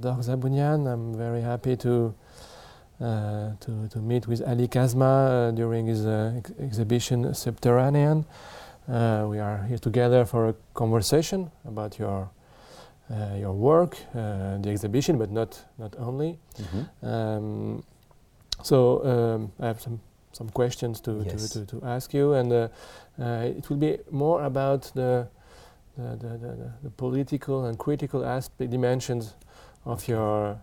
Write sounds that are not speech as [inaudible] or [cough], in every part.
Dork Zabunyan. I'm very happy to uh, to, to meet with Ali Kazma uh, during his uh, ex exhibition Subterranean. Uh, we are here together for a conversation about your uh, your work, uh, the exhibition, but not not only. Mm -hmm. um, so um, I have some some questions to yes. to, to, to, ask you, and it will be more about the the, the, the, the political and critical aspect dimensions of your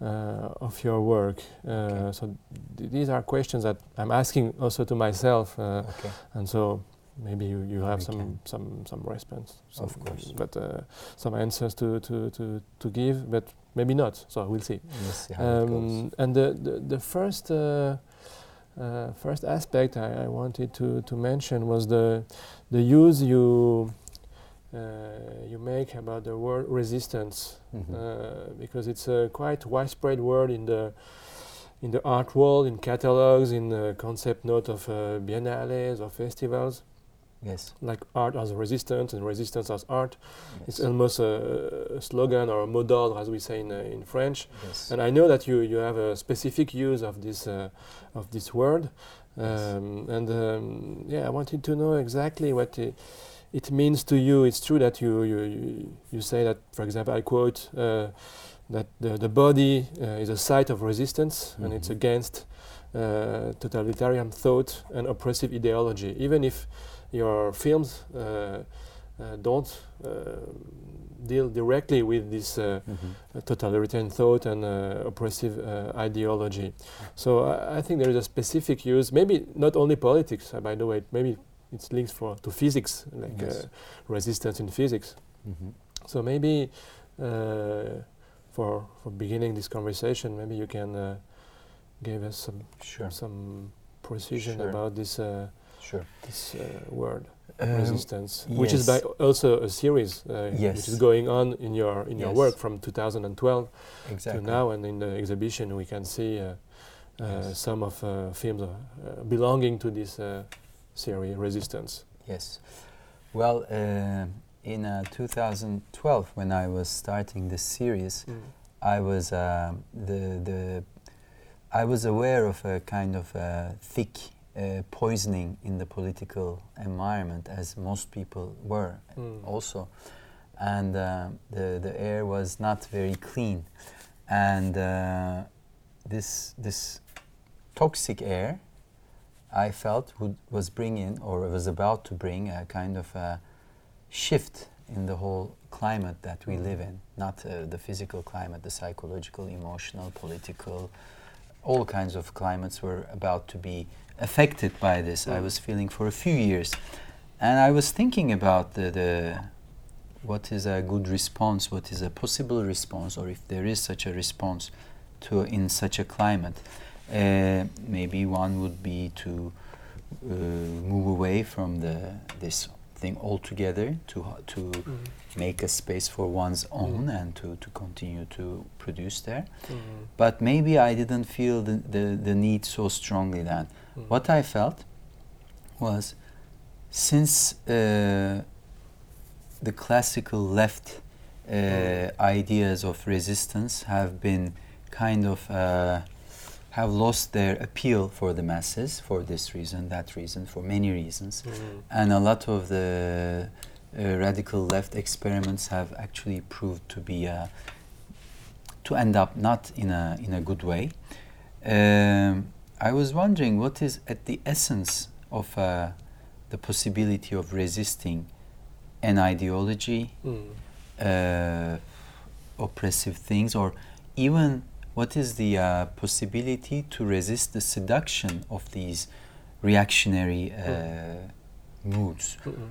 uh, of your work. Uh, okay. So th these are questions that I'm asking also to myself, uh, okay. and so maybe you, you have we some, can. some some response, some of course, but uh, some answers to, to, to, to give, but maybe not. So we'll see. We'll see um. And the the, the first. Uh, uh, first aspect I, I, wanted to, to mention was the the use you you make about the word resistance mm-hmm. uh, because it's a quite widespread word in the in the art world, in catalogs, in the concept note of uh, biennales or festivals. Yes. Like art as resistance and resistance as art. Yes. It's almost a, a, slogan or a mot d'ordre, as we say in, uh, in French. Yes. And I know that you, you have a specific use of this uh, of this word. Um, yes. And um, yeah, I wanted to know exactly what it means to you. It's true that you you, you say that, for example, I quote uh, that the, the body uh, is a site of resistance mm -hmm. and it's Mm-hmm. against uh, totalitarian thought and oppressive ideology. Even if your films uh, uh, don't uh, deal directly with this mm -hmm. totalitarian thought and oppressive ideology. So I, I, think there is a specific use, maybe not only politics, by the way, maybe it's linked for to physics, like yes. uh, resistance in physics. Mm -hmm. So maybe uh, for for beginning this conversation, maybe you can uh, give us some sure. some precision sure. about this sure. this word. Um, resistance, yes. which is by also a series, yes. which is going on in your in yes. your work from 2012 exactly. to now, and in the exhibition we can see some of films belonging to this theory resistance? Yes. Well, uh, in uh, 2012, when I was starting this series, mm. I was uh, the the I was aware of a kind of thick uh, poisoning in the political environment, as most people were mm. also, and uh, the the air was not very clean, and uh, this this toxic air I felt would, was bringing or was about to bring a kind of a shift in the whole climate that we live in, not uh, the physical climate, the psychological, emotional, political, all kinds of climates were about to be affected by this. I was feeling for a few years. And I was thinking about the, the what is a good response, what is a possible response, or if there is such a response to in such a climate. Uh, maybe one would be to uh, move away from the this thing altogether to to mm. make a space for one's own mm. and to, to continue to produce there. Mm. But maybe I didn't feel the, the, the need so strongly then. What I felt was since uh, the classical left uh, ideas of resistance have been kind of uh, have lost their appeal for the masses for this reason, that reason, for many reasons. Mm. And a lot of the uh, radical left experiments have actually proved to be uh, to end up not in a in a good way. Um, I was wondering what is at the essence of uh, the possibility of resisting an ideology, mm. oppressive things, or even what is the uh, possibility to resist the seduction of these reactionary uh, Mm. moods? Mm-mm.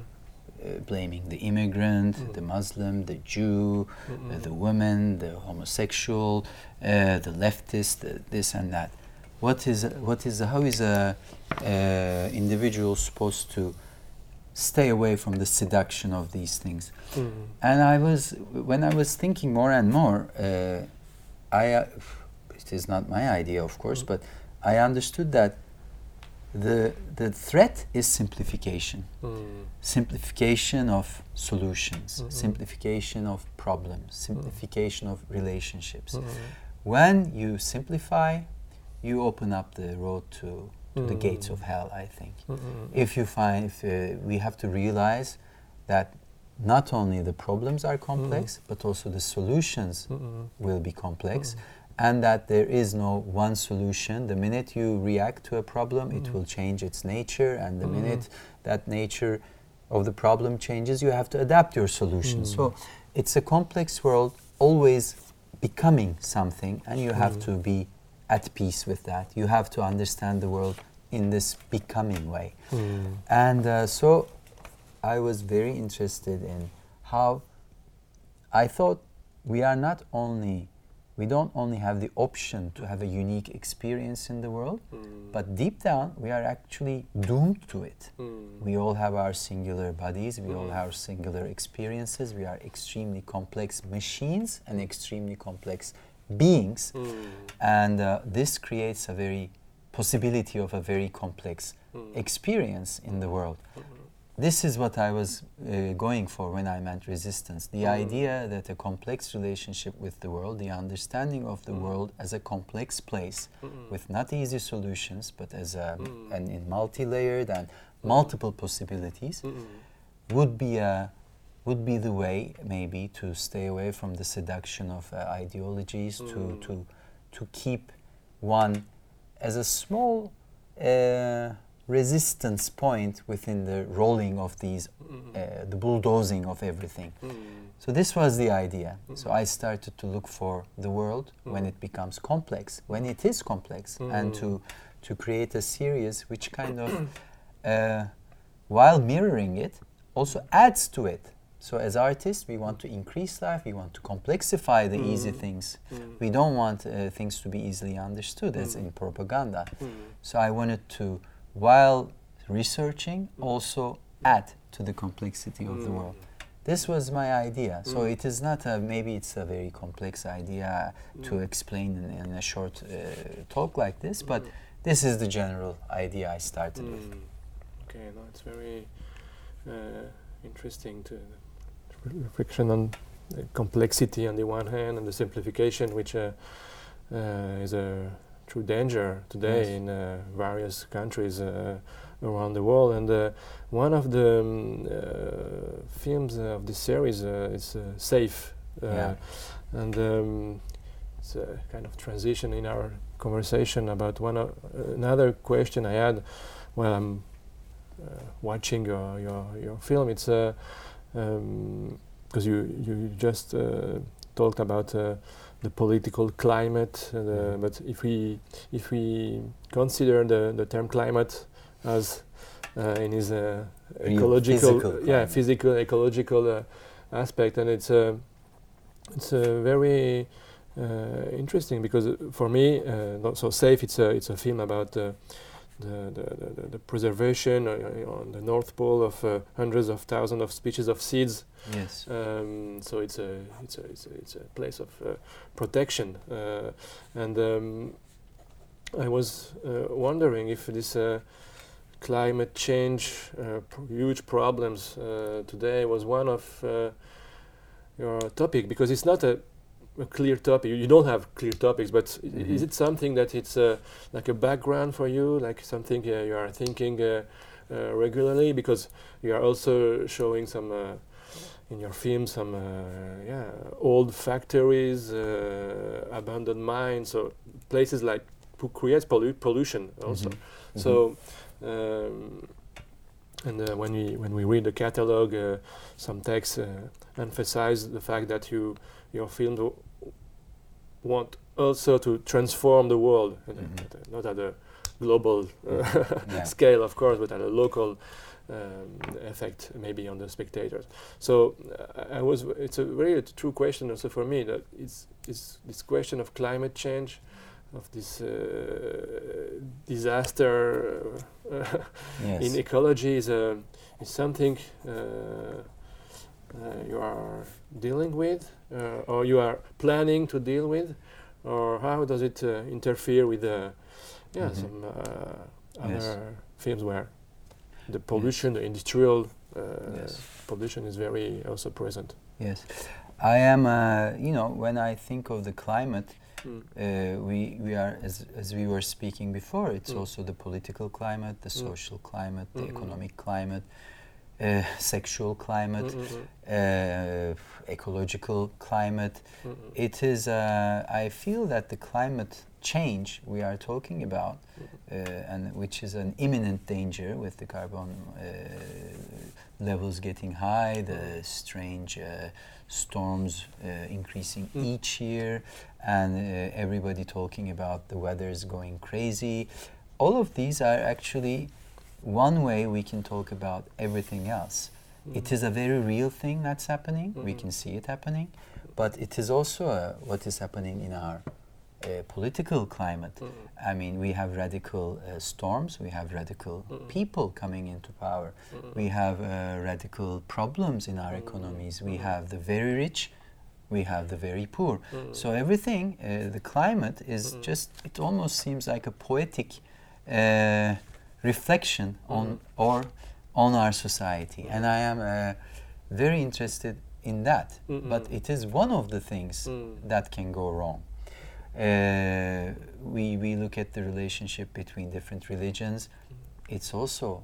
Uh, blaming the immigrant, Mm. the Muslim, the Jew, uh, the woman, the homosexual, uh, the leftist, the this and that. What is what is how is a individual supposed to stay away from the seduction of these things? Mm. And I was when I was thinking more and more. I, uh, it is not my idea, of course, Mm. but I understood that the the threat is simplification. Mm. Simplification of solutions, Mhm. simplification of problems, Mm. simplification of relationships. Mm. When you simplify, you open up the road to, to the gates Mm. of hell, I think. Mm. If you find, if, uh, we have to realize that not only the problems are complex, but also the solutions Mm. will be complex, Mm. and that there is no one solution. The minute you react to a problem, it Mm. will change its nature, and the Mm. minute that nature of the problem changes, you have to adapt your solution. Mm. So it's a complex world, always becoming something, and you have Mm. to be at peace with that. You have to understand the world in this becoming way. Mm. And uh, so I was very interested in how I thought we are not only, we don't only have the option to have a unique experience in the world, Mm. but deep down we are actually doomed to it. Mm. We all have our singular bodies, we all Mm. have singular experiences, we are extremely complex machines and extremely complex beings. Mm. And uh, this creates a very possibility of a very complex Mm. experience in the world. This is what I was uh, going for when I meant resistance. The Mm. idea that a complex relationship with the world, the understanding of the Mm. world as a complex place Mm. with not easy solutions, but as a, Mm. an in multi-layered and multiple possibilities, Mm. would be a would be the way maybe to stay away from the seduction of uh, ideologies to, to to keep one as a small uh, resistance point within the rolling of these Mm. uh, the bulldozing of everything. Mm. so this was the idea. So Mhm. i started to look for the world when it becomes complex when it is complex and to to create a series which kind of [coughs] uh, while mirroring it also adds to it. So as artists we want to increase life we want to complexify the easy things. We don't want uh, things to be easily understood as in propaganda. So i wanted to while researching also add to the complexity of the Mm. world this was my idea so Mm. it is not a maybe it's a very complex idea to Mm. explain in, in a short uh, talk like this but this is the general idea i started with. Okay, no, it's very uh, interesting to reflection on the complexity on the one hand and the simplification, which uh, uh, is a true danger today Yes. in uh, various countries uh, around the world. And uh, one of the um, uh, films of this series uh, is uh, Safe. Uh, Yeah. And um, it's a kind of transition in our conversation about one o- another question I had while I'm uh, watching your, your, your film. It's because um, you, you just uh, talked about uh, the political climate, uh, Mhm. but if we if we consider the, the term climate as uh, in his uh, ecological, physical yeah, physical ecological uh, aspect, and it's a it's a very uh, interesting because uh, for me, uh, not so safe. It's a it's a film about uh, the, the, the, the- preservation uh, on the North Pole of uh, hundreds of thousands of species of seeds. yes Um, so it's a it's a it's a, it's a place of uh, protection, uh, and um, I was uh, wondering if this uh, climate change, uh, pr- huge problems uh, today, was one of uh, your topic because it's not a, a clear topic. You, don't have clear topics, but Mhm. is it something that it's uh, like a background for you, like something uh, you are thinking uh, uh, regularly? Because you are also showing some. Uh, in your film, some uh, yeah old factories, uh, abandoned mines, so places like who creates pollu- pollution also. Mhm. So, um, and uh, when we when we read the catalog, uh, some texts uh, emphasize the fact that you your film w- want also to transform the world, uh, Mhm. at a- not at a global uh, Yeah. [laughs] scale, of course, but at a local um, effect, maybe on the spectators. So uh, I was. It's a very true question also for me that it's, it's this question of climate change, of this uh, disaster uh, [laughs] yes in ecology is a is something uh, uh, you are dealing with, uh, or you are planning to deal with, or how does it uh, interfere with uh, yeah Mhm. some uh, Yes. other films where the pollution, the industrial uh, Yes. pollution is very also present. Yes, I am. Uh, you know, when I think of the climate, Mm. uh, we we are as as we were speaking before. It's Mm. also the political climate, the Mm. social climate, the Mm, mm, mm. economic climate, uh, sexual climate, Mm, mm, uh, ecological climate. mm, mm, It is. Uh, I feel that the climate change we are talking about, uh, and which is an imminent danger with the carbon uh, levels getting high, the strange uh, storms uh, increasing Mm. each year, and uh, everybody talking about the weather is going crazy. All of these are actually one way we can talk about everything else. It is a very real thing that's happening. We Mhm. can see it happening, but it is also uh, what is happening in our uh, political climate. Mm. I mean, we have radical uh, storms, we have radical Mm. people coming into power, Mm. we have uh, radical problems in our Mm. economies. We Mm. have the very rich, we have the very poor. Mm. So everything, uh, the climate is Mm. just, it almost seems like a poetic uh, reflection on Mhm. or on our society. And I am uh, very interested in that. Mm-mm. But it is one of the things Mm. that can go wrong. Uh, we, we look at the relationship between different religions, it's also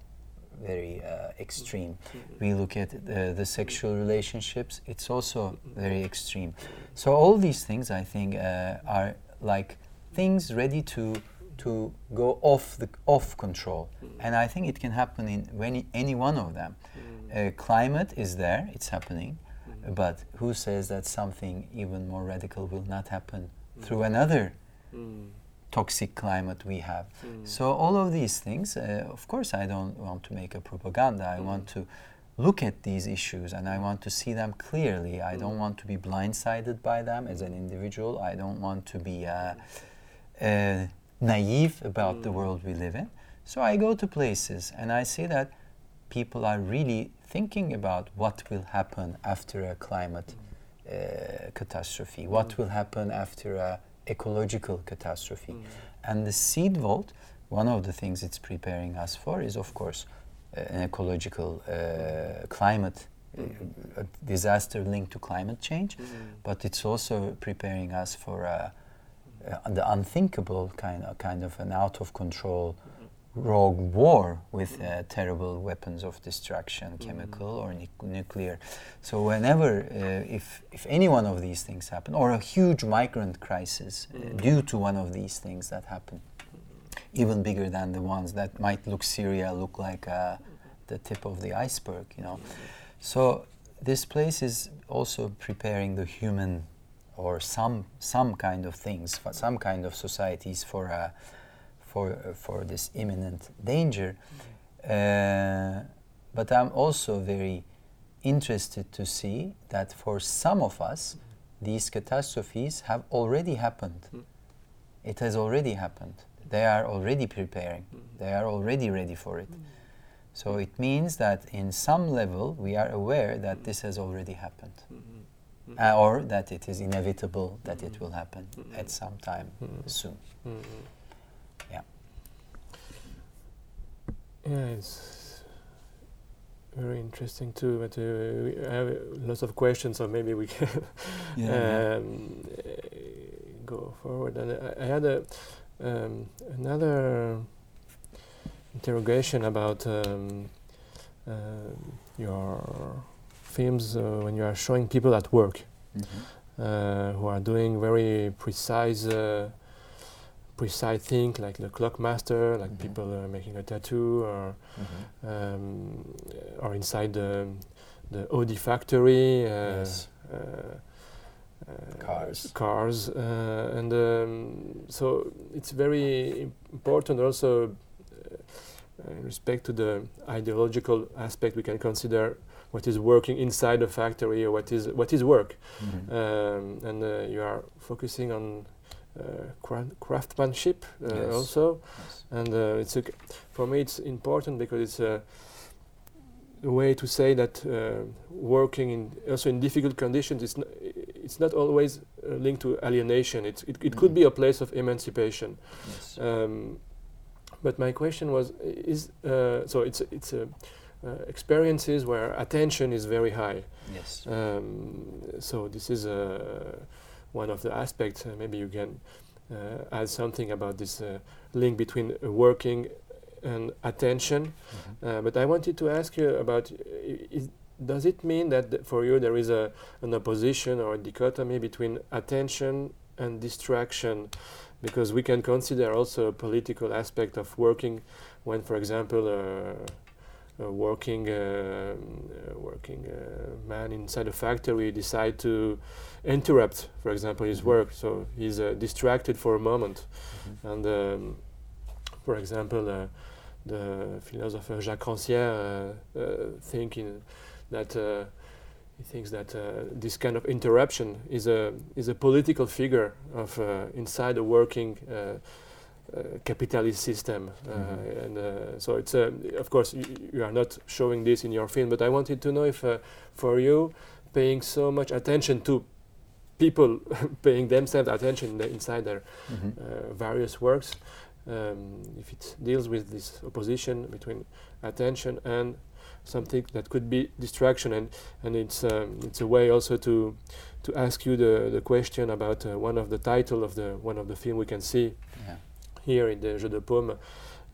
very uh, extreme. We look at uh, the sexual relationships, it's also very extreme. So, all these things I think uh, are like things ready to, to go off, the, off control. And I think it can happen in any, any one of them. Uh, climate is there, it's happening. But who says that something even more radical will not happen through another Mm. toxic climate we have? Mm. So all of these things, uh, of course, I don't want to make a propaganda. I want to look at these issues and I want to see them clearly. I don't want to be blindsided by them as an individual. I don't want to be uh, uh, naive about the Mm. world we live in. So I go to places and I see that people are really thinking about what will happen after a climate uh, catastrophe, what will happen after a ecological catastrophe. Mm. And the seed vault, one of the things it's preparing us for is, of course, uh, an ecological uh, climate uh, a disaster linked to climate change, Mm. but it's also preparing us for uh, the unthinkable kind of, kind of an out of control rogue war with uh, terrible weapons of destruction, chemical or nuc- nuclear. So whenever, uh, if if any one of these things happen, or a huge migrant crisis uh, Mm. due to one of these things that happen, even bigger than the ones that might look Syria look like uh, the tip of the iceberg, you know. So this place is also preparing the human or some some kind of things, for some kind of societies for uh, for uh, for this imminent danger. Uh, but I'm also very interested to see that for some of us, these catastrophes have already happened. Mm. It has already happened. They are already preparing. Mm. They are already ready for it. So it means that in some level we are aware that this has already happened. Uh, or that it is inevitable that it Mhm. will happen at some time soon. Yeah. Yeah, it's very interesting too. But uh, we have lots of questions, so maybe we can [laughs] um, uh, go forward. And I, I had a um, another interrogation about um, uh, your films uh, when you are showing people at work uh, who are doing very precise uh, precise thing like the clockmaster like Mhm. people uh, making a tattoo or Mhm. um, or inside the the Audi factory uh, Yes. uh, Cars. cars uh, and um, so it's very important also respect to the ideological aspect we can consider what is working inside the factory or what is what is work Mhm. um, and uh, you are focusing on uh, craftsmanship uh, Yes. also Yes. and uh, it's a, for me it's important because it's a, a way to say that uh, working in also in difficult conditions it's, it's not always uh, linked to alienation it's, it, it could Mhm. be a place of emancipation Yes. um, but my question was: Is uh, so? It's it's a uh, experiences where attention is very high. Yes. Um, so this is uh, one of the aspects. Uh, maybe you can uh, add something about this uh, link between uh, working and attention. Mhm. but I wanted to ask you about: is, Does it mean that th- for you there is a an opposition or a dichotomy between attention and distraction? Because we can consider also a political aspect of working when, for example, uh, a working uh, uh, working uh, man inside a factory decide to interrupt, for example, his Mhm. work. So he's uh, distracted for a moment, Mhm. and um, for example, uh, the philosopher Jacques Rancière uh, uh, thinking that uh, he thinks that uh, this kind of interruption is a is a political figure of uh, inside a working uh, uh, capitalist system, uh, Mhm. and uh, so it's of course you, you are not showing this in your film, but I wanted to know if uh, for you paying so much attention to people [laughs] paying themselves attention the, inside their Mhm. uh, various works, um, if it deals with this opposition between attention and something that could be distraction, and and it's um, it's a way also to to ask you the the question about uh, one of the title of the one of the film we can see Yeah. here in the Jeu de Paume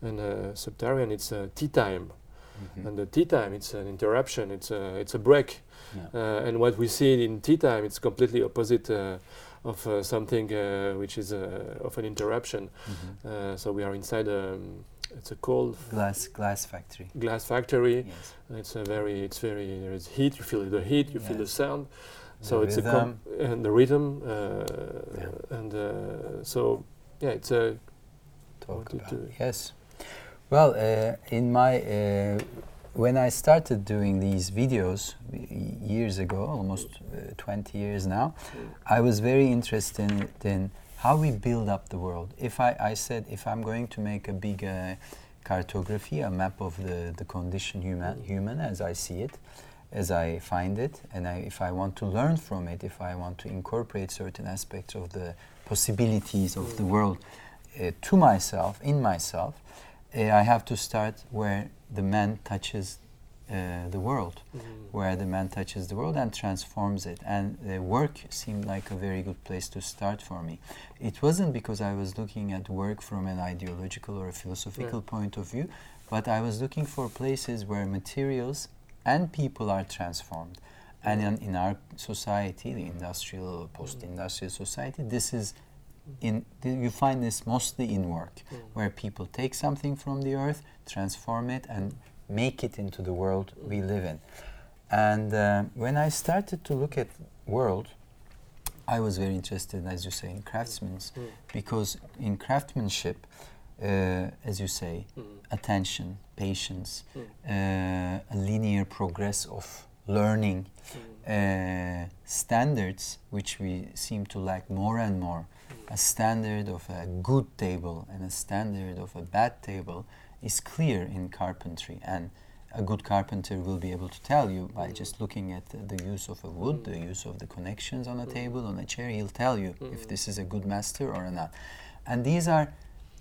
and uh, Subterranean. It's uh, tea time, Mhm. and the tea time it's an interruption. It's a it's a break. Yeah. Uh, and what we see in tea time, it's completely opposite uh, of uh, something uh, which is uh, of an interruption. Mhm. Uh, so we are inside um, it's a cold Glass glass factory. glass factory. Yes. It's a very it's very there is heat. You feel the heat. You feel the sound. So The it's a and the rhythm uh, and uh, so yeah it's a talk about. to- Yes. Well, uh, in my uh, when I started doing these videos years ago, almost uh, 20 years now, I was very interested in, in how we build up the world. If I, I said if I'm going to make a big uh, cartography, a map of the, the condition human, human as I see it, as I find it, and I, if I want to learn from it, if I want to incorporate certain aspects of the possibilities of the world uh, to myself, in myself, uh, I have to start where the man touches uh, the world Mm. where the man touches the world and transforms it. And uh, work seemed like a very good place to start for me. It wasn't because I was looking at work from an ideological or a philosophical Yeah. point of view, but I was looking for places where materials and people are transformed. And in, in our society, the industrial or post-industrial society, this is in you find this mostly in work, where people take something from the earth, transform it, and make it into the world we live in. And uh, when I started to look at world, I was very interested, as you say, in craftsmen, Mm. because in craftsmanship, uh, as you say, Mm. attention, patience, Mm. uh, a linear progress of learning, uh, standards which we seem to lack more and more. A standard of a good table and a standard of a bad table is clear in carpentry, and a good carpenter will be able to tell you by just looking at the, the use of a wood, the use of the connections on a table, on a chair, he'll tell you if this is a good master or not. And these are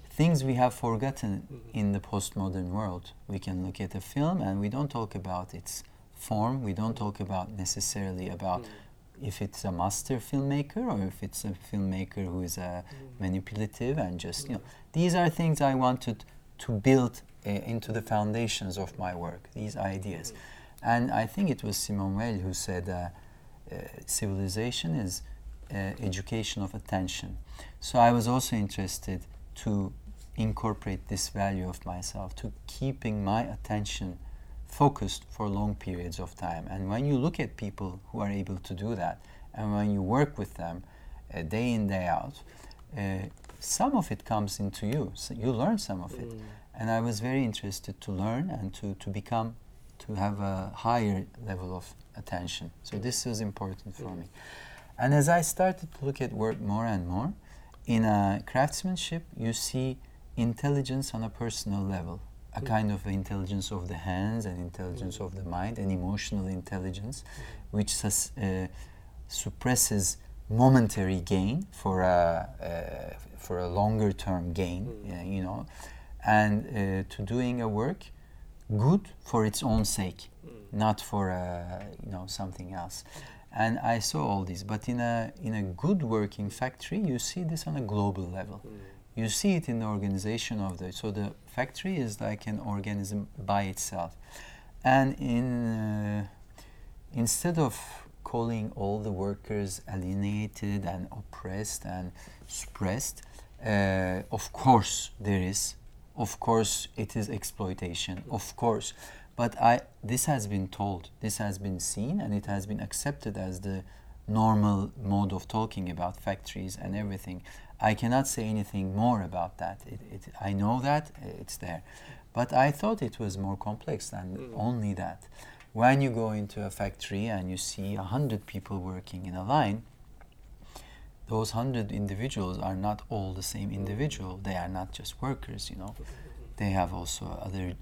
things we have forgotten in the postmodern world. We can look at a film and we don't talk about its form, we don't talk about necessarily about Mm. if it's a master filmmaker or if it's a filmmaker who is uh, manipulative and just you know these are things I wanted to build uh, into the foundations of my work these ideas. And I think it was Simone Weil who said uh, uh, civilization is uh, education of attention. So I was also interested to incorporate this value of myself to keeping my attention focused for long periods of time. And when you look at people who are able to do that, and when you work with them uh, day in, day out, uh, some of it comes into you. So you learn some of it. Mm. And I was very interested to learn and to, to become, to have a higher level of attention. So this was important for me. And as I started to look at work more and more, in uh, craftsmanship, you see intelligence on a personal level, a Mm. kind of intelligence of the hands and intelligence of the mind and emotional intelligence, which sus- uh, suppresses momentary gain for a, uh, for a longer term gain, Mm. you know. and uh, to doing a work good for its own sake, not for uh, you know something else. And I saw all this, but in a in a good working factory, you see this on a global level. You see it in the organization of the so the factory is like an organism by itself, and in uh, instead of calling all the workers alienated and oppressed and suppressed, uh, of course there is. Of course it is exploitation. Of course. But i this has been told. This has been seen and it has been accepted as the normal mode of talking about factories and everything. I cannot say anything more about that. It, it, i know that it's there. But i thought it was more complex than mm. only that when you go into a factory and you see a hundred people working in a line those hundred individuals are not all the same individual. They are not just workers, you know. They have also other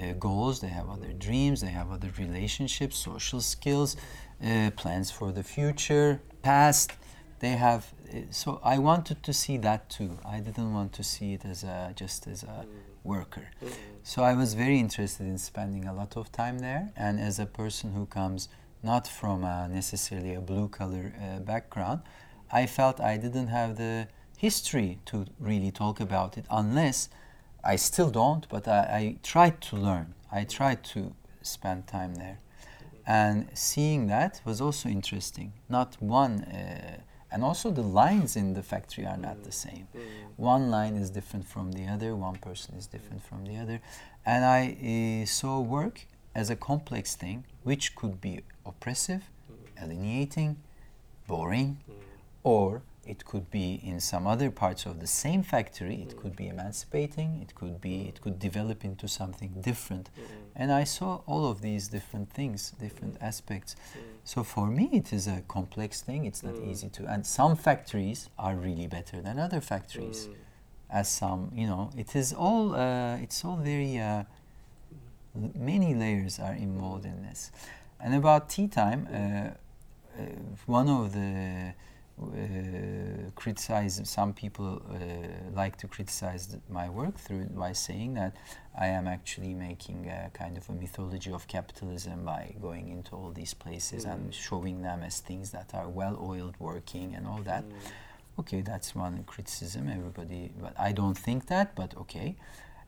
uh, goals, they have other dreams, they have other relationships, social skills, uh, plans for the future, past. They have. Uh, so I wanted to see that too. I didn't want to see it as a, just as a worker. So I was very interested in spending a lot of time there. And as a person who comes not from a necessarily a blue collar uh, background, I felt I didn't have the history to really talk about it unless I still don't, but I, I tried to learn. I tried to spend time there. And seeing that was also interesting. Not one, uh, and also the lines in the factory are not the same. Mm. One line is different from the other, one person is different from the other. And I uh, saw work as a complex thing, which could be oppressive, mm. alienating, boring, mm or it could be in some other parts of the same factory. It could be emancipating. It could be it could develop into something different. Mm-hmm. and i saw all of these different things different mm-hmm. aspects. Mm-hmm. so for me it is a complex thing. It's not easy to and some factories are really better than other factories. As some you know it is all uh, it's all very uh, many layers are involved in this. And about tea time uh, uh one of the uh, criticize some people uh, like to criticize my work through by saying that I am actually making a kind of a mythology of capitalism by going into all these places mm. and showing them as things that are well oiled working and all that. Mm. Okay, that's one criticism. Everybody, but I don't think that. But okay.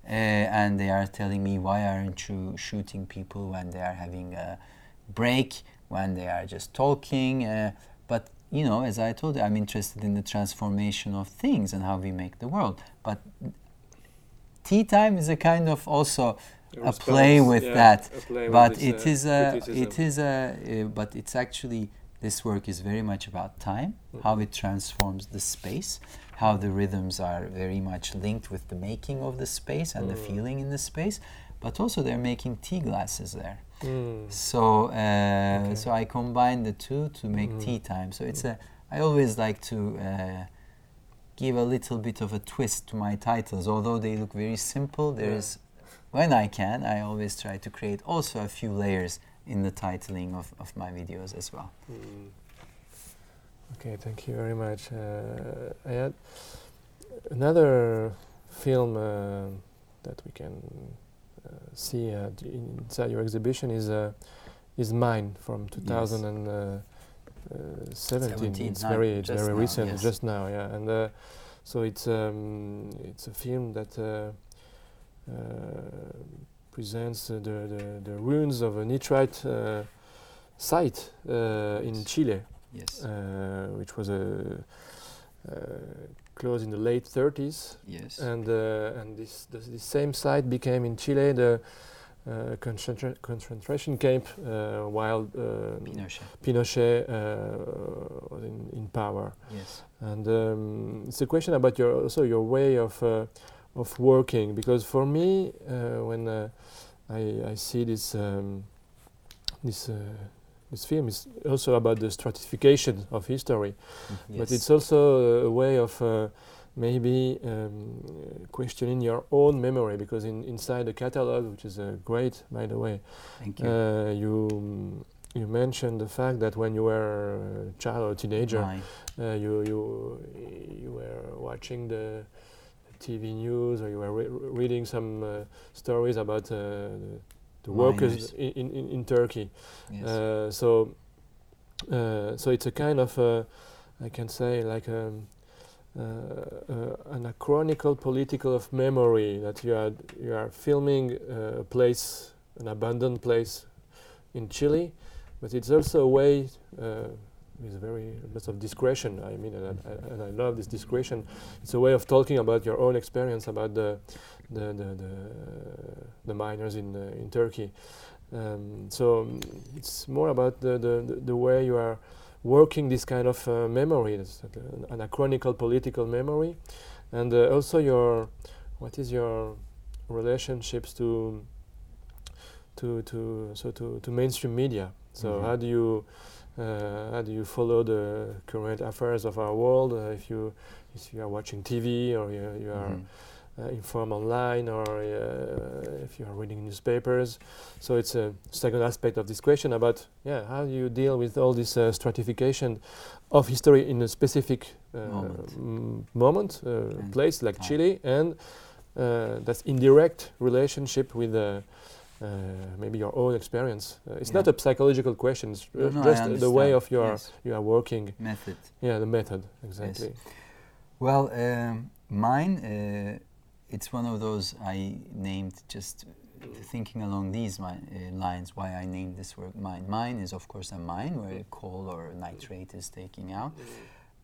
Uh, and they are telling me why aren't you shooting people when they are having a break when they are just talking uh, but you know, as I told you, I'm interested in the transformation of things and how we make the world. But tea time is a kind of also a, a play with yeah, that. Play but with it, this, uh, a, it is a uh, but it's actually this work is very much about time, mm-hmm. how it transforms the space, how the rhythms are very much linked with the making of the space and mm. the feeling in the space. But also they're making tea glasses there. Mm. So uh, okay. so I combine the two to make mm. tea time. So it's a I always like to uh, give a little bit of a twist to my titles, although they look very simple. There is yeah. when I can, I always try to create also a few layers in the titling of, of my videos as well. Mm. Okay, thank you very much. Uh, I had another film uh, that we can see uh, inside your exhibition is uh, is mine from 2017. Yes. It's very it's very now, recent, yes. just now, yeah. And uh, so it's um, it's a film that presents the, the, the ruins of a nitrate site in Chile. Yes. which was a closed in the late 30s. Yes. And uh, and this, this, this same site became in Chile the uh, concentra concentration camp uh, while um, Pinochet, Pinochet uh, was in, in power. Yes. And um, it's a question about your also your way of uh, of working because for me uh, when I, I see this um, this this film is also about the stratification of history, yes. but it's also a way of uh, maybe um, questioning your own memory because in, inside the catalog, which is uh, great, by the way, Thank you. Uh, you you mentioned the fact that when you were a child or a teenager, uh, you you you were watching the TV news or you were re reading some uh, stories about uh, the, workers in, in, in Turkey. Yes. Uh, so, uh, so it's a kind of, uh, I can say, like um, uh, uh, anachronical political of memory that you are you are filming uh, a place, an abandoned place in Chile, but it's also a way uh, with very lots of discretion. I mean, and I, and I love this discretion. It's a way of talking about your own experience about the the the, the, the miners in uh, in Turkey. Um, so um, it's more about the, the the way you are working this kind of uh, memory, this, uh, an anachronical political memory, and uh, also your what is your relationships to to to so to, to mainstream media. So Mhm. how do you uh, how do you follow the current affairs of our world? Uh, if you if you are watching TV or you, you are Mhm. uh, informed online or uh, if you are reading newspapers. So it's a second aspect of this question about yeah how do you deal with all this uh, stratification of history in a specific uh, Moment. m- moment, uh, place like. Chile, and uh, that's indirect relationship with. Uh, uh, maybe your own experience. Uh, it's Yeah. not a psychological question. It's No, uh, no, just the way of your Yes. you are working. Method. Yeah, the method exactly. Well, um, mine, uh, it's one of those I named just thinking along these mi- uh, lines why I named this work mine. Mine is, of course, a mine where coal or nitrate is taking out.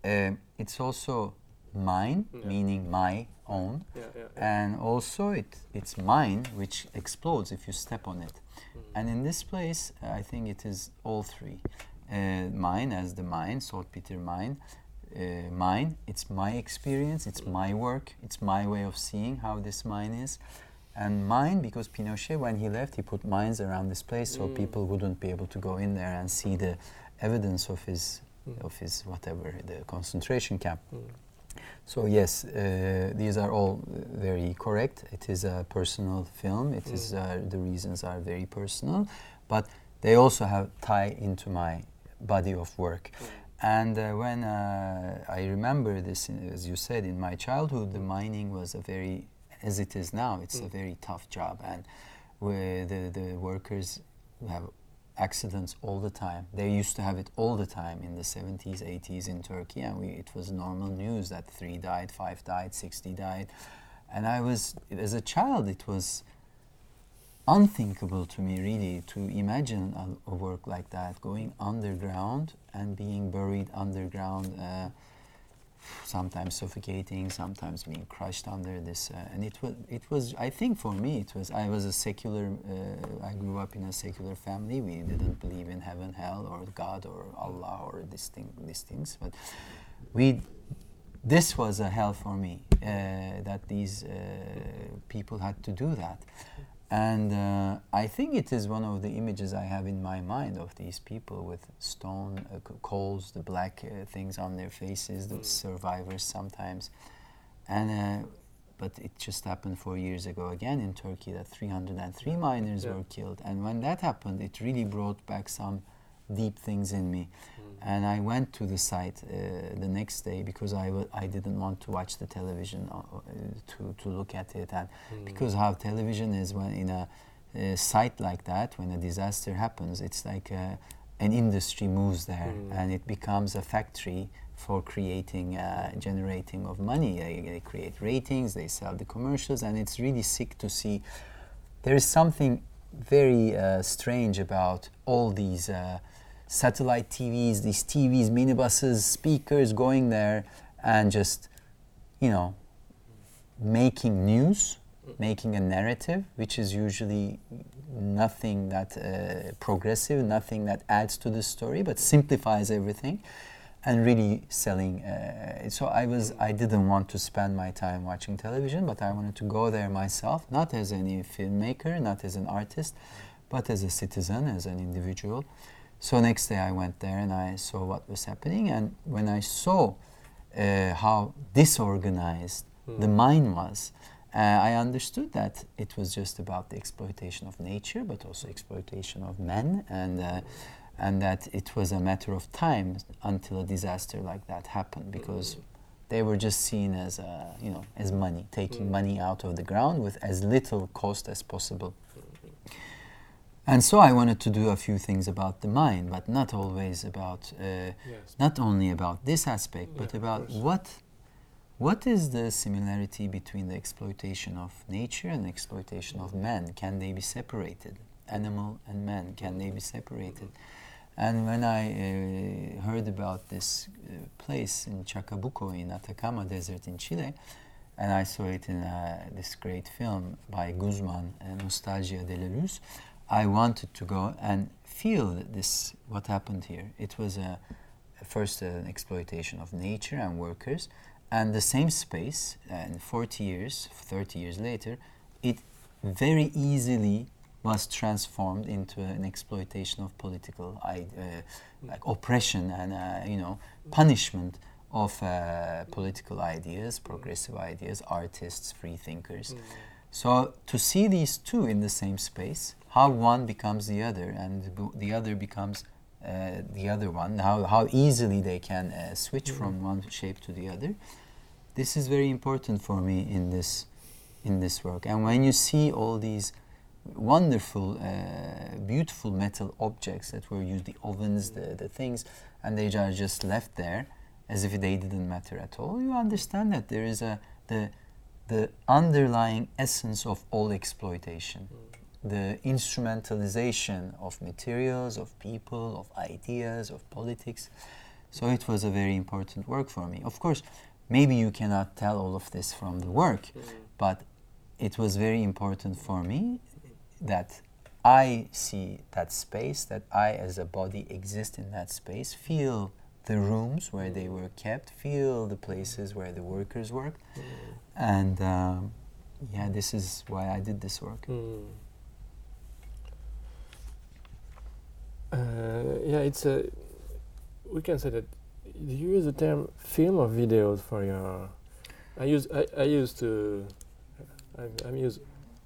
Um, it's also mine, Yeah. meaning my own, Yeah, yeah, and also it, it's mine, which explodes if you step on it. Mm. And in this place, uh, I think it is all three. Uh, mine as the mine, saltpeter mine. Uh, mine, it's my experience, it's my work, it's my way of seeing how this mine is. And mine, because Pinochet, when he left, he put mines around this place so Mm. people wouldn't be able to go in there and see the evidence of his, Mm. of his whatever, the concentration camp. Mm. So yes, uh, these are all very correct. It is a personal film. It is Mm. uh, the reasons are very personal, but they also have tie into my body of work. And uh, when uh, I remember this, as you said, in my childhood, the mining was a very, as it is now, it's a Mm. very tough job, and where the the workers have accidents all the time. They used to have it all the time in the 70s, 80s in Turkey, and we, it was normal news that three died, five died, 60 died. And I was, as a child, it was unthinkable to me really to imagine a, a work like that going underground and being buried underground uh, sometimes suffocating sometimes being crushed under this uh, and it was it was i think for me it was i was a secular uh, i grew up in a secular family. We didn't believe in heaven hell or god or allah or this thing these things but we this was a hell for me uh, that these uh, people had to do that and uh, I think it is one of the images I have in my mind of these people with stone uh, coals, the black uh, things on their faces, the Mm. survivors sometimes. And uh, but it just happened four years ago again in Turkey that 303 miners Yeah. were killed. And when that happened, it really brought back some deep things in me. And I went to the site uh, the next day because I w- I didn't want to watch the television uh, uh, to, to look at it. And Mm. because how television is when in a, uh site like that when a disaster happens it's like uh an industry moves there Mm. and it becomes a factory for creating uh, generating of money they, they create ratings they sell the commercials and it's really sick to see there is something very uh, strange about all these uh, satellite TVs, these TVs, minibuses, speakers going there and just, you know, making news, making a narrative, which is usually nothing that uh, progressive, nothing that adds to the story, but simplifies everything, and really selling. Uh, so I was, I didn't want to spend my time watching television, but I wanted to go there myself, not as any filmmaker, not as an artist, but as a citizen, as an individual. So next day I went there and I saw what was happening, and when I saw uh, how disorganized the Mm. mine was, uh, I understood that it was just about the exploitation of nature, but also exploitation of men, and uh, and that it was a matter of time until a disaster like that happened, because they were just seen as, uh, you know, as money, taking Mm. money out of the ground with as little cost as possible. And so I wanted to do a few things about the mind, but not always about, uh, Yes. not only about this aspect, but Yeah, of about what, what is the similarity between the exploitation of nature and exploitation of man? Can they be separated? Animal and man, can they be separated? And when I uh, heard about this uh, place in Chacabuco in Atacama Desert in Chile, and I saw it in uh, this great film by Guzman, Nostalgia de la Luz, I wanted to go and feel this what happened here. It was a first an exploitation of nature and workers, and the same space. And 40 years, 30 years later, it very easily was transformed into an exploitation of political uh, like oppression and uh, you know punishment of uh, political ideas, progressive ideas, artists, free thinkers. Mm. So to see these two in the same space, how one becomes the other and the other becomes uh, the other one, how, how easily they can uh, switch from one shape to the other, this is very important for me in this, in this work. And when you see all these wonderful, uh, beautiful metal objects that were used, the ovens, the, the things, and they are just left there as if they didn't matter at all, you understand that there is a, the, the underlying essence of all exploitation the instrumentalization of materials, of people, of ideas, of politics. So it was a very important work for me. Of course, maybe you cannot tell all of this from the work, Mm. but it was very important for me that I see that space, that I as a body exist in that space, feel the rooms where they were kept, feel the places where the workers work, Mm. and um, yeah, this is why I did this work. Mm. Uh, yeah, it's a. We can say that. Do you use the term film or videos for your? I use. I, I used to. I'm, I'm use,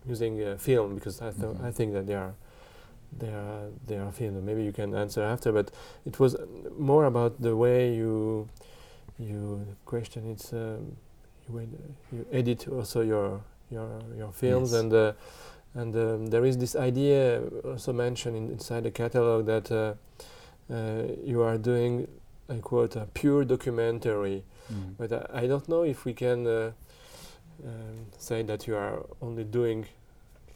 using uh, film because I th- Mhm. I think that they are. They are they are film. Maybe you can answer after, but it was more about the way you you question. It's um, you you edit also your your your films Yes. and. Uh, and um, there is this idea also mentioned in, inside the catalog that uh, uh, you are doing, I quote, a pure documentary. Mm. But I, I don't know if we can uh, um, say that you are only doing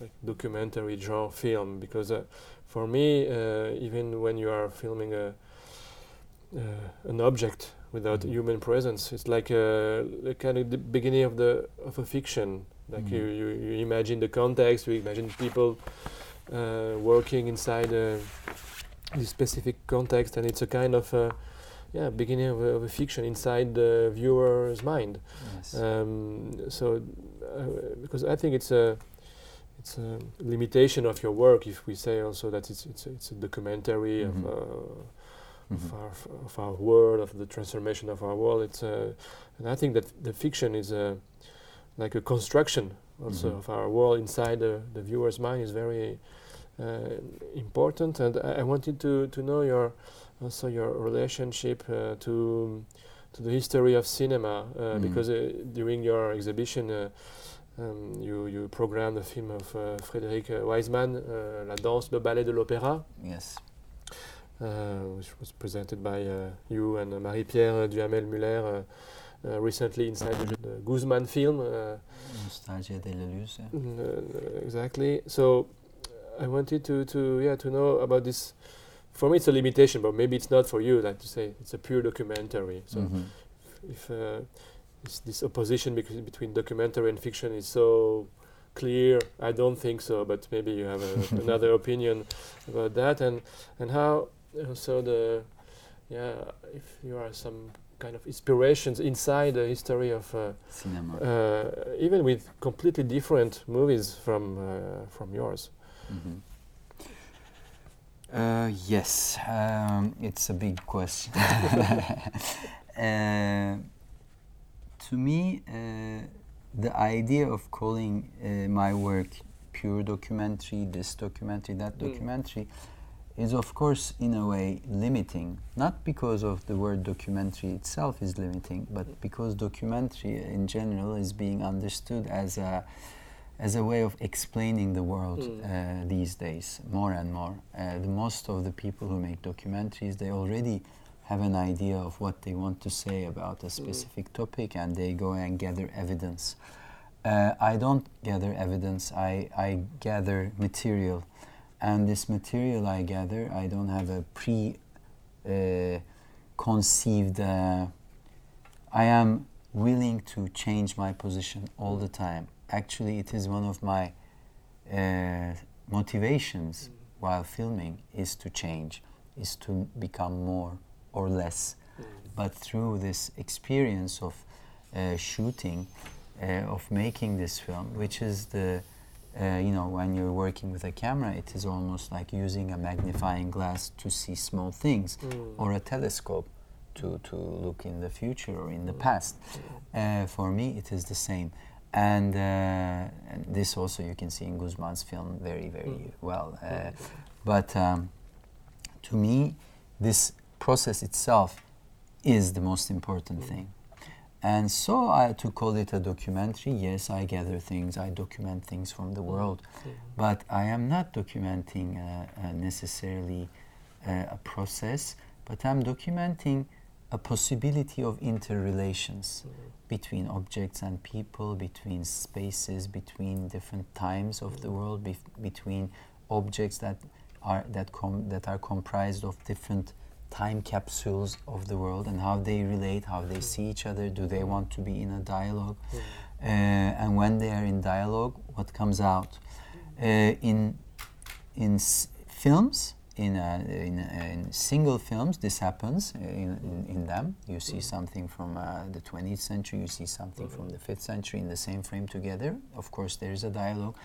like documentary genre film because uh, for me, uh, even when you are filming a uh, an object without Mhm. human presence, it's like a, a kind of the beginning of the of a fiction. Like Mhm. you, you, you imagine the context, you imagine people uh, working inside uh, this specific context, and it's a kind of uh, yeah beginning of a, of a fiction inside the viewer's mind. Yes. Um, so, uh, because I think it's a it's a limitation of your work if we say also that it's it's a, it's a documentary Mhm. of, uh, Mhm. of our f- of our world of the transformation of our world. It's uh, and I think that the fiction is a like a construction also Mhm. of our world inside the, the viewer's mind is very uh, important. And I, I wanted to to know your also your relationship uh, to to the history of cinema uh, Mm. because uh, during your exhibition. Uh, um, you, you programmed the film of uh, Frédéric uh, Wiseman, uh, La danse, le ballet de l'opéra, yes. uh, which was presented by uh, you and Marie-Pierre Duhamel-Muller uh, uh, recently inside the, the Guzman film. Uh, Nostalgia de la Luz. yeah. mm, uh, exactly. So uh, I wanted to, to yeah to know about this. For me, it's a limitation, but maybe it's not for you. Like to say, it's a pure documentary. So Mhm. if uh, this, this opposition between documentary and fiction is so clear, I don't think so. But maybe you have a, [laughs] another opinion about that, and and how also the yeah if you are some kind of inspirations inside the history of uh, Cinema. uh, even with completely different movies from uh, from yours. Mhm. Uh, yes, um, it's a big question. [laughs] uh, to me, uh, the idea of calling uh, my work pure documentary, this documentary, that Mm. Is of course in a way limiting. Not because of the word documentary itself is limiting but because documentary in general is being understood as a as a way of explaining the world Mm. uh, these days more and more. Uh, the most of the people who make documentaries they already have an idea of what they want to say about a specific topic and they go and gather evidence. Uh, I don't gather evidence. I, I gather material and this material I gather, I don't have a pre uh, conceived. Uh, I am willing to change my position all the time. Actually, it is one of my uh, motivations while filming is to change, is to become more or less. But through this experience of uh, shooting, uh, of making this film, which is the uh, you know, when you're working with a camera, it is almost like using a magnifying glass to see small things, Mm. or a telescope to, to look in the future or in the past. Uh, for me, it is the same. And, uh, and this also you can see in Guzman's film very, very Mm. well. Uh, but um, to me, this process itself is the most important thing. And so I, to call it a documentary, yes, I gather things, I document things from the world, but I am not documenting uh, uh, necessarily uh, a process, but I'm documenting a possibility of interrelations between objects and people, between spaces, between different times of the world, bef- between objects that are that com- that are comprised of different time capsules of the world and how they relate, how they see each other. Do they want to be in a dialogue? Uh, and when they are in dialogue, what comes out? Uh, in in s- films, in, uh, in, uh, in single films, this happens uh, in, in, in them. You see something from uh, the 20th century, you see something from the 5th century in the same frame together. Of course, there is a dialogue.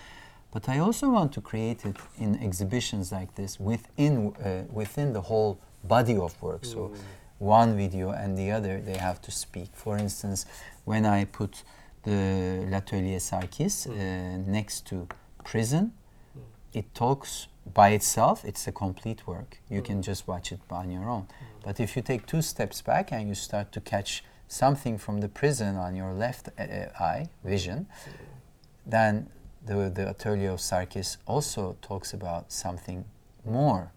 But I also want to create it in exhibitions like this within, uh, within the whole body of work. So mm. one video and the other, they have to speak. For instance, when I put the L'Atelier Sarkis mm. uh, next to prison, mm. it talks by itself, it's a complete work. You can just watch it on your own. But if you take two steps back and you start to catch something from the prison on your left uh, uh, eye, vision, then the, the Atelier of Sarkis also talks about something more.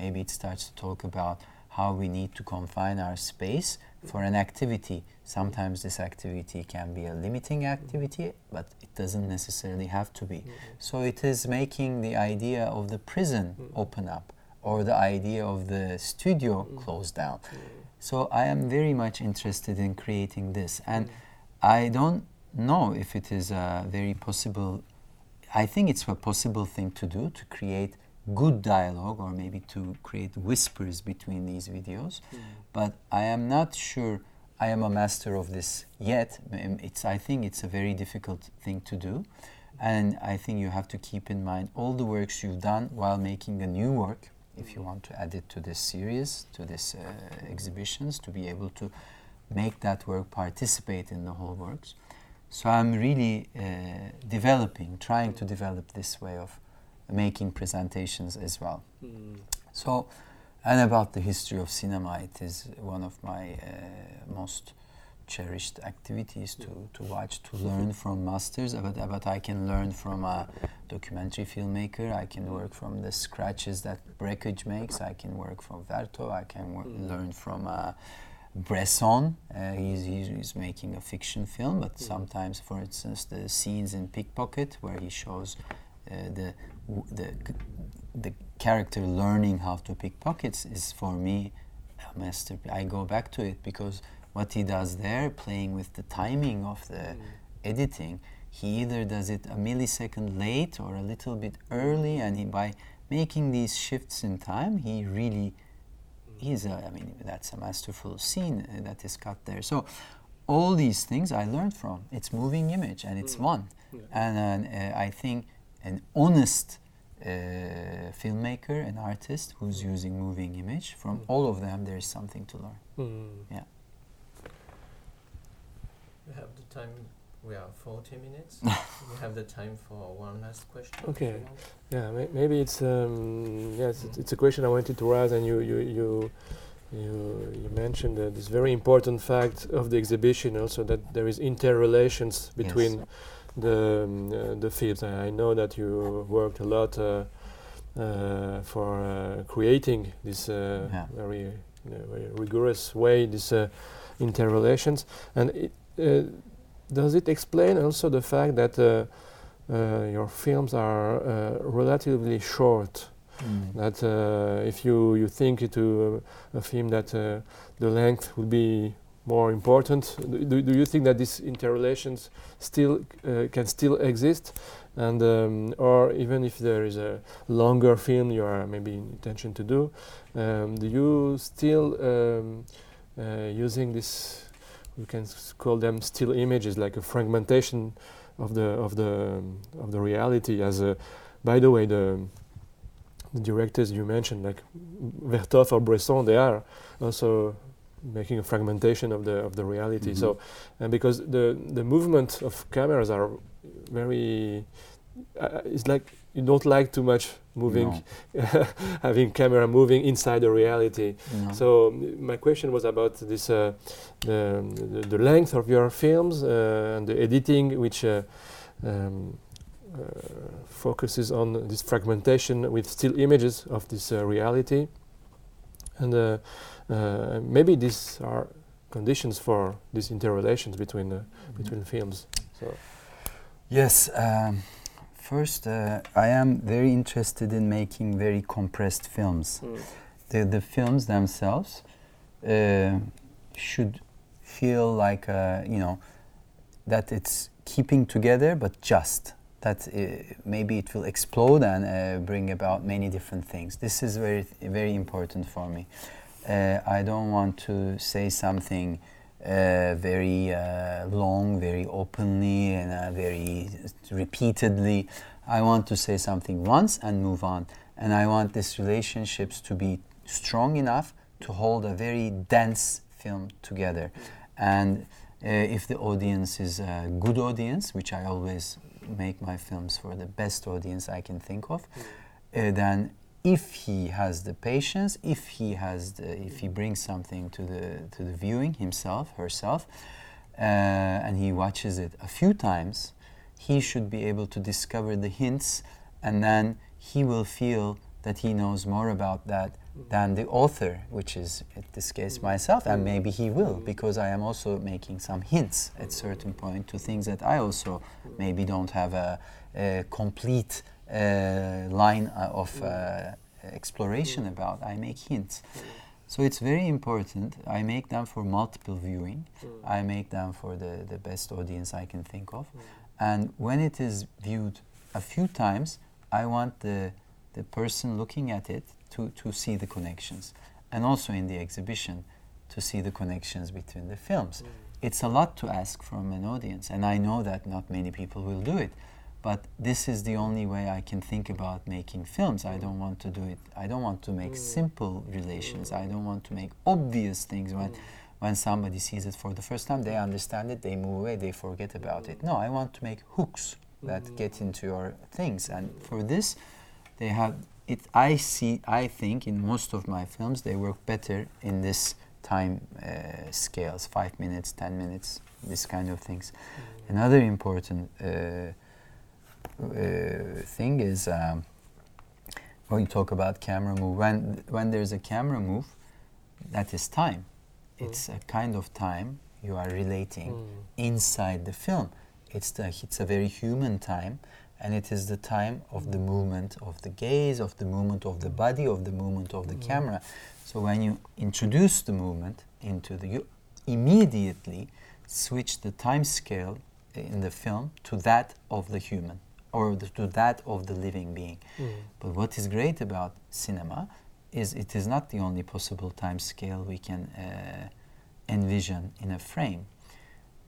Maybe it starts to talk about how we need to confine our space for an activity. Sometimes this activity can be a limiting activity, but it doesn't necessarily have to be. So it is making the idea of the prison open up or the idea of the studio close down. So I am very much interested in creating this. And I don't know if it is a very possible, I think it's a possible thing to do to create good dialogue or maybe to create whispers between these videos. But I am not sure I am a master of this yet. It's, I think it's a very difficult thing to do. And I think you have to keep in mind all the works you've done while making a new work, if you want to add it to this series, to this uh, exhibitions, to be able to make that work participate in the whole works. So I'm really uh, developing, trying to develop this way of making presentations as well. So, and about the history of cinema, it is one of my uh, most cherished activities to, to watch, to learn from masters. But, but I can learn from a documentary filmmaker. I can work from the scratches that Brakhage makes. I can work from Vertov. I can wor- learn from uh, Bresson. Uh, he's, he's, making a fiction film, but sometimes, for instance, the scenes in Pickpocket where he shows uh, the, the the character learning how to pick pockets is for me a masterpiece. I go back to it because what he does there, playing with the timing of the editing, he either does it a millisecond late or a little bit early, and he, by making these shifts in time, he really he's a, I mean that's a masterful scene uh, that is cut there. So all these things I learned from. It's moving image and it's one, Yeah. and uh, I think an honest filmmaker, an artist who's using moving image, from all of them there is something to learn. Mm. Yeah. We have the time We are 40 minutes. [laughs] we have the time for one last question. Okay. Yeah, may maybe it's um, yes, it's, it's a question I wanted to raise, and you you you you, you mentioned uh, this very important fact of the exhibition, also that there is interrelations between Yes. The um, uh, the fields. I, I know that you worked a lot uh, uh, for uh, creating this uh, Yeah. very very rigorous way these uh, interrelations, and it, uh, does it explain also the fact that uh, uh, your films are uh, relatively short? Mm. That uh, if you, you think to uh, a film that uh, the length will be more important, do, do you think that these interrelations still uh, can still exist, and um, or even if there is a longer film you are maybe in intention to do, um, do you still um, uh, using this? We can call them still images, like a fragmentation of the of the um, of the reality. As a, by the way, the the directors you mentioned, like Vertov or Bresson, they are also making a fragmentation of the of the reality. Mhm. So, and because the the movement of cameras are very, uh, it's like you don't like too much moving, [laughs] having camera moving inside the reality. No. So my question was about this uh, the, the the length of your films uh, and the editing, which uh, um, uh, focuses on this fragmentation with still images of this uh, reality, and uh, maybe these are conditions for these interrelations between uh, between films. So Yes. Um, first, uh, I am very interested in making very compressed films. The, the films themselves uh, should feel like, uh, you know, that it's keeping together, but just. That uh, maybe it will explode and uh, bring about many different things. This is very, very important for me. Uh, I don't want to say something uh, very uh, long, very openly, and uh, very repeatedly. I want to say something once and move on. And I want these relationships to be strong enough to hold a very dense film together. And uh, if the audience is a good audience, which I always make my films for the best audience I can think of, uh, then if he has the patience, if he has, the, if he brings something to the to the viewing himself, herself, uh, and he watches it a few times, he should be able to discover the hints, and then he will feel that he knows more about that than the author, which is in this case myself, and maybe he will, because I am also making some hints at certain point to things that I also maybe don't have a, a complete line uh, of uh, exploration about. I make hints. So it's very important. I make them for multiple viewing. I make them for the, the best audience I can think of. And when it is viewed a few times, I want the, the person looking at it to, to see the connections. And also in the exhibition, to see the connections between the films. It's a lot to ask from an audience, and I know that not many people will do it. But this is the only way I can think about making films. I don't want to do it. I don't want to make simple relations. I don't want to make obvious things when, when somebody sees it for the first time. They understand it, they move away, they forget about it. No, I want to make hooks that get into your things. And for this, they have it. I see. I think in most of my films they work better in this time uh, scales: five minutes, ten minutes, this kind of things. Another important. Uh, uh, Uh, thing is um, when you talk about camera move when when there's a camera move that is time. Mm. It's a kind of time you are relating mm. inside the film. It's the it's a very human time and it is the time of the mm. movement of the gaze of the movement of the body of the movement of the camera. So when you introduce the movement into the you immediately switch the time scale in the film to that of the human or the, to that of the living being. Hmm. But what is great about cinema is it is not the only possible time scale we can uh, envision in a frame.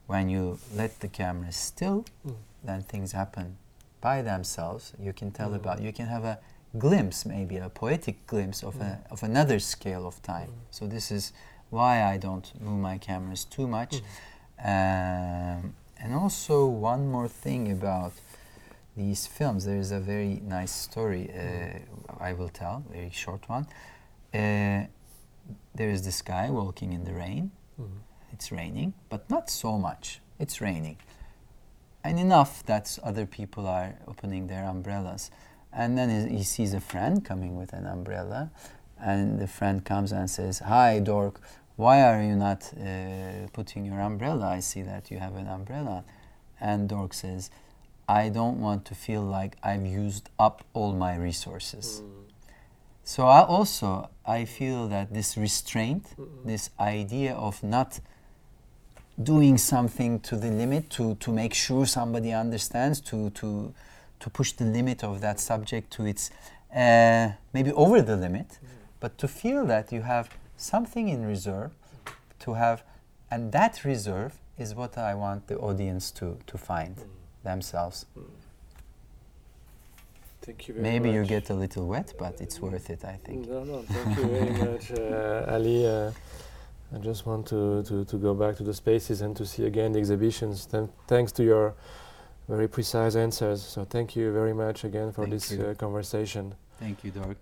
When you let the camera still, hmm. then things happen by themselves. You can tell hmm. about. You can have a glimpse, maybe a poetic glimpse of a, of another scale of time. So this is why I don't move my cameras too much. Um, and also one more thing about these films. There is a very nice story uh, I will tell, very short one. Uh, there is this guy walking in the rain. Mhm. It's raining, but not so much. It's raining. And enough that other people are opening their umbrellas. And then he, he sees a friend coming with an umbrella. And the friend comes and says, Hi, dork, why are you not uh, putting your umbrella? I see that you have an umbrella. And dork says, I don't want to feel like I've used up all my resources. Mm. So I also I feel that this restraint, this idea of not doing something to the limit to, to make sure somebody understands, to, to, to push the limit of that subject to its uh, maybe over the limit, mm. but to feel that you have something in reserve, to have, and that reserve is what I want the audience to, to find mm. Themselves. Thank you very Maybe you get a little wet, but it's worth it, I think. No, no, thank you very [laughs] much, uh, Ali. Uh, I just want to, to, to go back to the spaces and to see again the exhibitions. Th- thanks to your very precise answers. So thank you very much again for Thank this uh, conversation. Thank you, Dork.